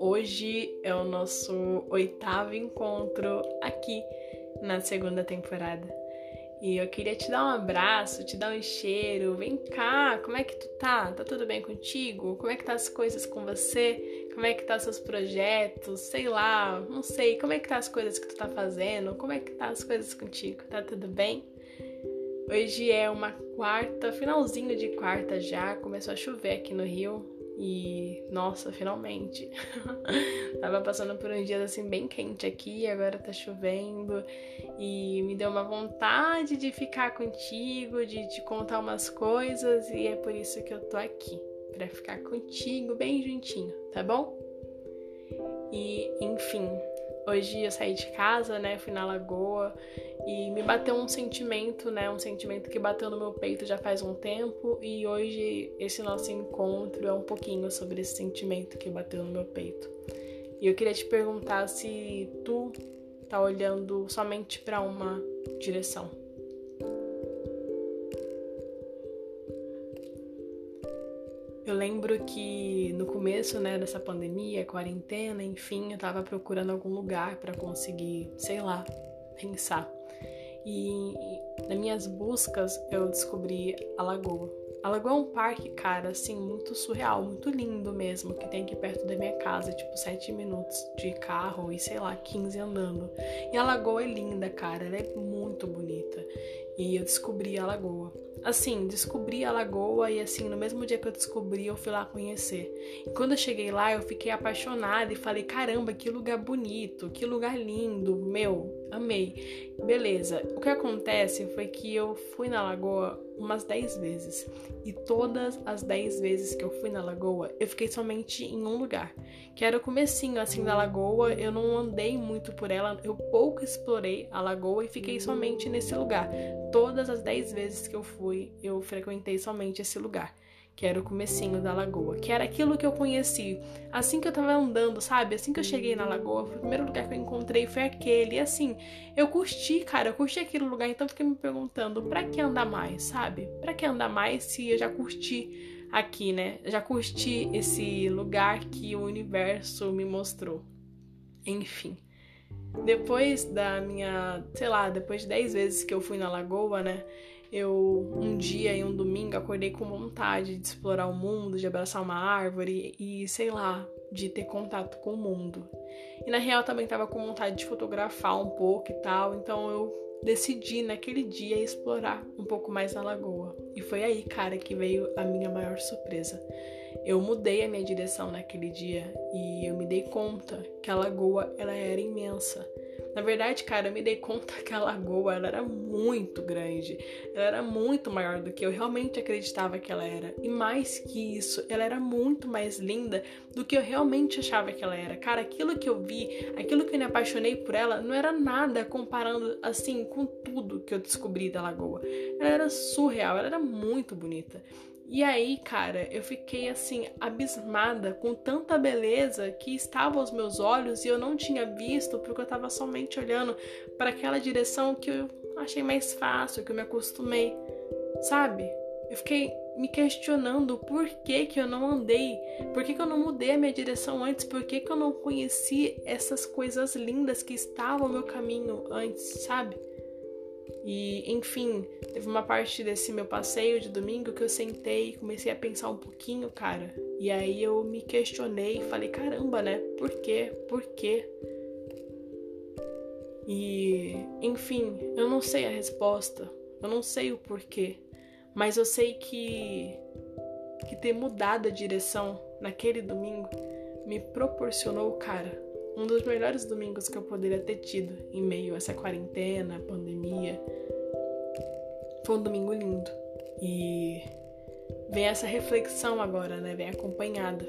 Hoje é o nosso oitavo encontro aqui na segunda temporada. E eu queria te dar um abraço, te dar um cheiro. Vem cá, como é que tu tá? Tá tudo bem contigo? Como é que tá as coisas com você? Como é que tá seus projetos? Sei lá, não sei. Como é que tá as coisas que tu tá fazendo? Como é que tá as coisas contigo? Tá tudo bem? Hoje é uma quarta, finalzinho de quarta já. Começou a chover aqui no Rio. E nossa, finalmente. Tava passando por uns dias assim bem quente aqui, agora tá chovendo e me deu uma vontade de ficar contigo, de te contar umas coisas e é por isso que eu tô aqui, para ficar contigo bem juntinho, tá bom? E enfim, Hoje eu saí de casa, né? Fui na lagoa e me bateu um sentimento, né? Um sentimento que bateu no meu peito já faz um tempo e hoje esse nosso encontro é um pouquinho sobre esse sentimento que bateu no meu peito. E eu queria te perguntar se tu tá olhando somente para uma direção. Eu lembro que no começo, né, dessa pandemia, quarentena, enfim, eu tava procurando algum lugar para conseguir, sei lá, pensar. E nas minhas buscas eu descobri a Lagoa. A Lagoa é um parque, cara, assim, muito surreal, muito lindo mesmo, que tem aqui perto da minha casa, tipo, 7 minutos de carro e, sei lá, 15 andando. E a Lagoa é linda, cara, ela é muito bonita. E eu descobri a Lagoa assim, descobri a lagoa e assim, no mesmo dia que eu descobri, eu fui lá conhecer. E quando eu cheguei lá, eu fiquei apaixonada e falei: "Caramba, que lugar bonito, que lugar lindo, meu, amei". Beleza. O que acontece foi que eu fui na lagoa umas 10 vezes. E todas as 10 vezes que eu fui na lagoa, eu fiquei somente em um lugar, que era o comecinho assim da lagoa. Eu não andei muito por ela, eu pouco explorei a lagoa e fiquei somente nesse lugar. Todas as 10 vezes que eu fui, eu frequentei somente esse lugar que era o comecinho da lagoa, que era aquilo que eu conheci. Assim que eu tava andando, sabe? Assim que eu cheguei na lagoa, o primeiro lugar que eu encontrei foi aquele. E assim, eu curti, cara, eu curti aquele lugar, então fiquei me perguntando, pra que andar mais, sabe? Pra que andar mais se eu já curti aqui, né? já curti esse lugar que o universo me mostrou. Enfim. Depois da minha, sei lá, depois de 10 vezes que eu fui na lagoa, né? eu um dia e um domingo acordei com vontade de explorar o mundo, de abraçar uma árvore e sei lá, de ter contato com o mundo. E na real também tava com vontade de fotografar um pouco e tal, então eu decidi naquele dia explorar um pouco mais a lagoa. E foi aí, cara, que veio a minha maior surpresa. Eu mudei a minha direção naquele dia e eu me dei conta que a lagoa ela era imensa. Na verdade, cara, eu me dei conta que a lagoa ela era muito grande. Ela era muito maior do que eu realmente acreditava que ela era. E mais que isso, ela era muito mais linda do que eu realmente achava que ela era. Cara, aquilo que eu vi, aquilo que eu me apaixonei por ela, não era nada comparando assim com tudo que eu descobri da lagoa. Ela era surreal, ela era muito bonita. E aí, cara, eu fiquei assim abismada com tanta beleza que estava aos meus olhos e eu não tinha visto porque eu estava somente olhando para aquela direção que eu achei mais fácil, que eu me acostumei, sabe? Eu fiquei me questionando por que, que eu não andei, por que, que eu não mudei a minha direção antes, por que, que eu não conheci essas coisas lindas que estavam no meu caminho antes, sabe? E, enfim, teve uma parte desse meu passeio de domingo que eu sentei e comecei a pensar um pouquinho, cara. E aí eu me questionei e falei, caramba, né? Por quê? Por quê? E, enfim, eu não sei a resposta. Eu não sei o porquê. Mas eu sei que que ter mudado a direção naquele domingo me proporcionou, cara, um dos melhores domingos que eu poderia ter tido em meio a essa quarentena, pandemia. Foi um domingo lindo. E vem essa reflexão agora, né? Vem acompanhada.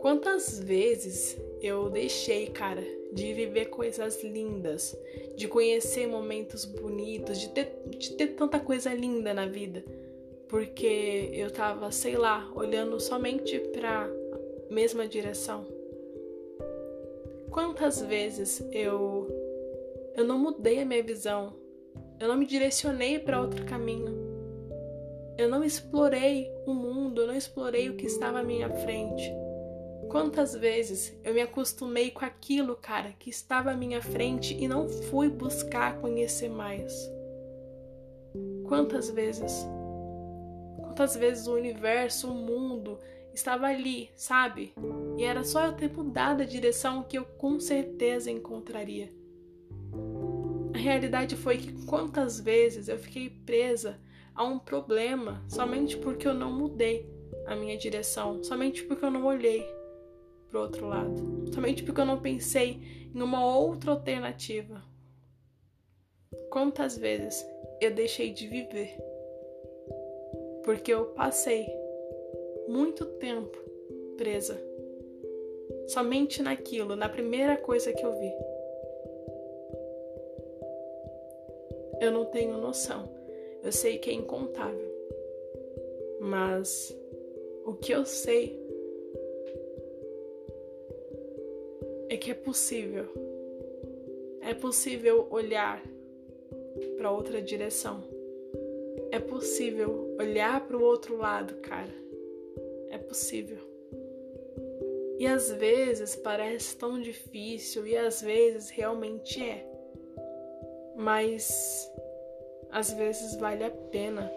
Quantas vezes eu deixei, cara, de viver coisas lindas, de conhecer momentos bonitos, de ter, de ter tanta coisa linda na vida, porque eu tava, sei lá, olhando somente pra mesma direção. Quantas vezes eu eu não mudei a minha visão Eu não me direcionei para outro caminho. Eu não explorei o mundo, eu não explorei o que estava à minha frente. Quantas vezes eu me acostumei com aquilo, cara, que estava à minha frente e não fui buscar conhecer mais? Quantas vezes? Quantas vezes o universo, o mundo estava ali, sabe? E era só eu ter mudado a direção que eu com certeza encontraria. A realidade foi que quantas vezes eu fiquei presa a um problema somente porque eu não mudei a minha direção, somente porque eu não olhei para o outro lado, somente porque eu não pensei em uma outra alternativa. Quantas vezes eu deixei de viver porque eu passei muito tempo presa somente naquilo, na primeira coisa que eu vi. Eu não tenho noção. Eu sei que é incontável. Mas o que eu sei é que é possível. É possível olhar para outra direção. É possível olhar para o outro lado, cara. É possível. E às vezes parece tão difícil e às vezes realmente é. Mas às vezes vale a pena.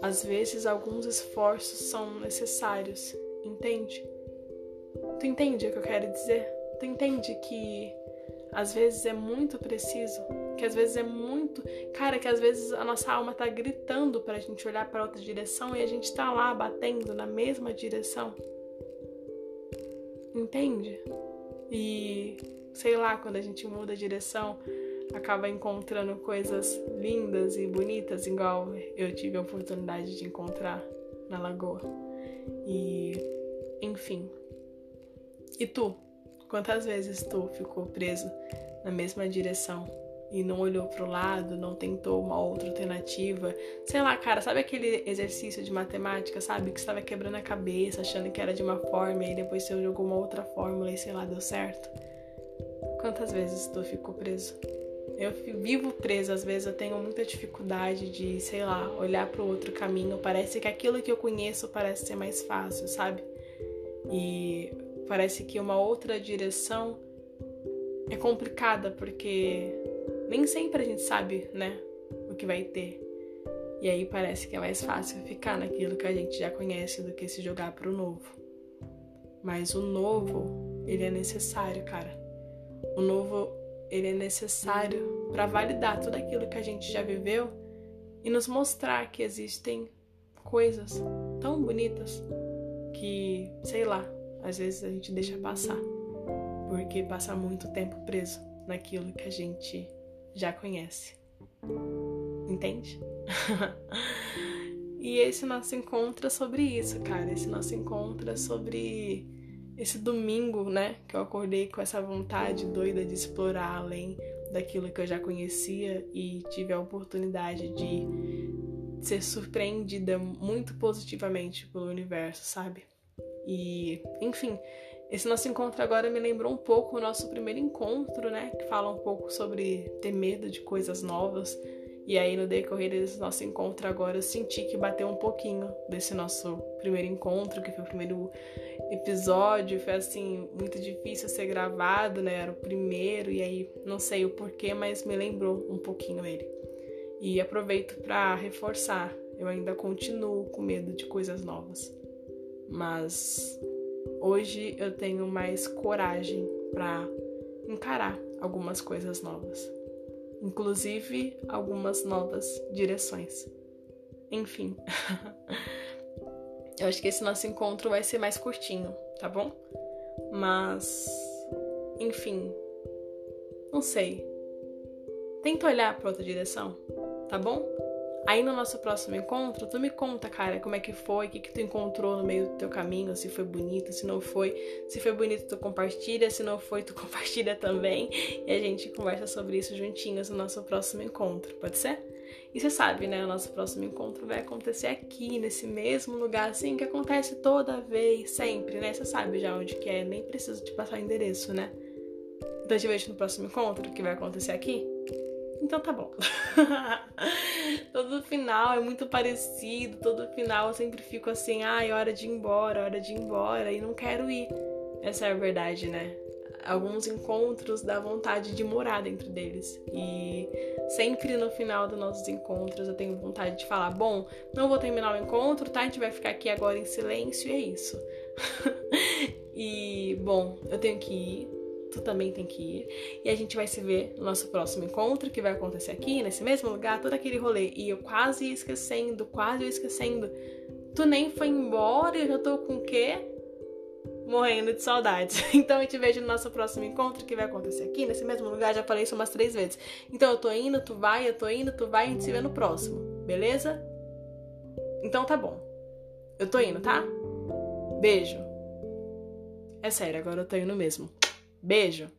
Às vezes alguns esforços são necessários, entende? Tu entende o que eu quero dizer? Tu entende que às vezes é muito preciso, que às vezes é muito, cara, que às vezes a nossa alma tá gritando pra gente olhar para outra direção e a gente tá lá batendo na mesma direção. Entende? E sei lá, quando a gente muda a direção, acaba encontrando coisas lindas e bonitas, igual eu tive a oportunidade de encontrar na lagoa. E enfim. E tu? Quantas vezes tu ficou preso na mesma direção e não olhou pro lado, não tentou uma outra alternativa? Sei lá, cara, sabe aquele exercício de matemática, sabe? Que estava quebrando a cabeça, achando que era de uma forma e depois você jogou uma outra fórmula e sei lá, deu certo? Quantas vezes tu ficou preso? Eu vivo presa, às vezes eu tenho muita dificuldade de, sei lá, olhar para o outro caminho. Parece que aquilo que eu conheço parece ser mais fácil, sabe? E Parece que uma outra direção é complicada porque nem sempre a gente sabe, né, o que vai ter. E aí parece que é mais fácil ficar naquilo que a gente já conhece do que se jogar para o novo. Mas o novo, ele é necessário, cara. O novo, ele é necessário para validar tudo aquilo que a gente já viveu e nos mostrar que existem coisas tão bonitas que, sei lá, às vezes a gente deixa passar, porque passa muito tempo preso naquilo que a gente já conhece. Entende? e esse nosso encontro é sobre isso, cara. Esse nosso encontro é sobre esse domingo, né? Que eu acordei com essa vontade doida de explorar além daquilo que eu já conhecia e tive a oportunidade de ser surpreendida muito positivamente pelo universo, sabe? E, enfim, esse nosso encontro agora me lembrou um pouco o nosso primeiro encontro, né? Que fala um pouco sobre ter medo de coisas novas. E aí, no decorrer desse nosso encontro agora, eu senti que bateu um pouquinho desse nosso primeiro encontro, que foi o primeiro episódio. Foi, assim, muito difícil ser gravado, né? Era o primeiro, e aí não sei o porquê, mas me lembrou um pouquinho ele. E aproveito para reforçar: eu ainda continuo com medo de coisas novas mas hoje eu tenho mais coragem para encarar algumas coisas novas, inclusive algumas novas direções. Enfim, eu acho que esse nosso encontro vai ser mais curtinho, tá bom? Mas, enfim, não sei. Tenta olhar para outra direção, tá bom? Aí no nosso próximo encontro, tu me conta, cara, como é que foi, o que, que tu encontrou no meio do teu caminho, se foi bonito, se não foi. Se foi bonito, tu compartilha, se não foi, tu compartilha também. E a gente conversa sobre isso juntinhos no nosso próximo encontro, pode ser? E você sabe, né? O nosso próximo encontro vai acontecer aqui, nesse mesmo lugar, assim, que acontece toda vez, sempre, né? Você sabe já onde que é, nem preciso te passar o endereço, né? Então eu te vejo no próximo encontro, que vai acontecer aqui. Então tá bom. todo final é muito parecido, todo final eu sempre fico assim, ai, hora de ir embora, hora de ir embora, e não quero ir. Essa é a verdade, né? Alguns encontros dá vontade de morar dentro deles. E sempre no final dos nossos encontros eu tenho vontade de falar: bom, não vou terminar o encontro, tá? A gente vai ficar aqui agora em silêncio e é isso. e, bom, eu tenho que ir, tu também tem que ir. E a gente vai se ver no nosso próximo encontro, que vai acontecer aqui, nesse mesmo lugar, todo aquele rolê. E eu quase esquecendo, quase esquecendo. Tu nem foi embora eu já tô com o quê? Morrendo de saudades. Então eu te vejo no nosso próximo encontro, que vai acontecer aqui, nesse mesmo lugar. Já falei isso umas três vezes. Então eu tô indo, tu vai, eu tô indo, tu vai, a gente se vê no próximo. Beleza? Então tá bom. Eu tô indo, tá? Beijo. É sério, agora eu tô indo mesmo. Beijo!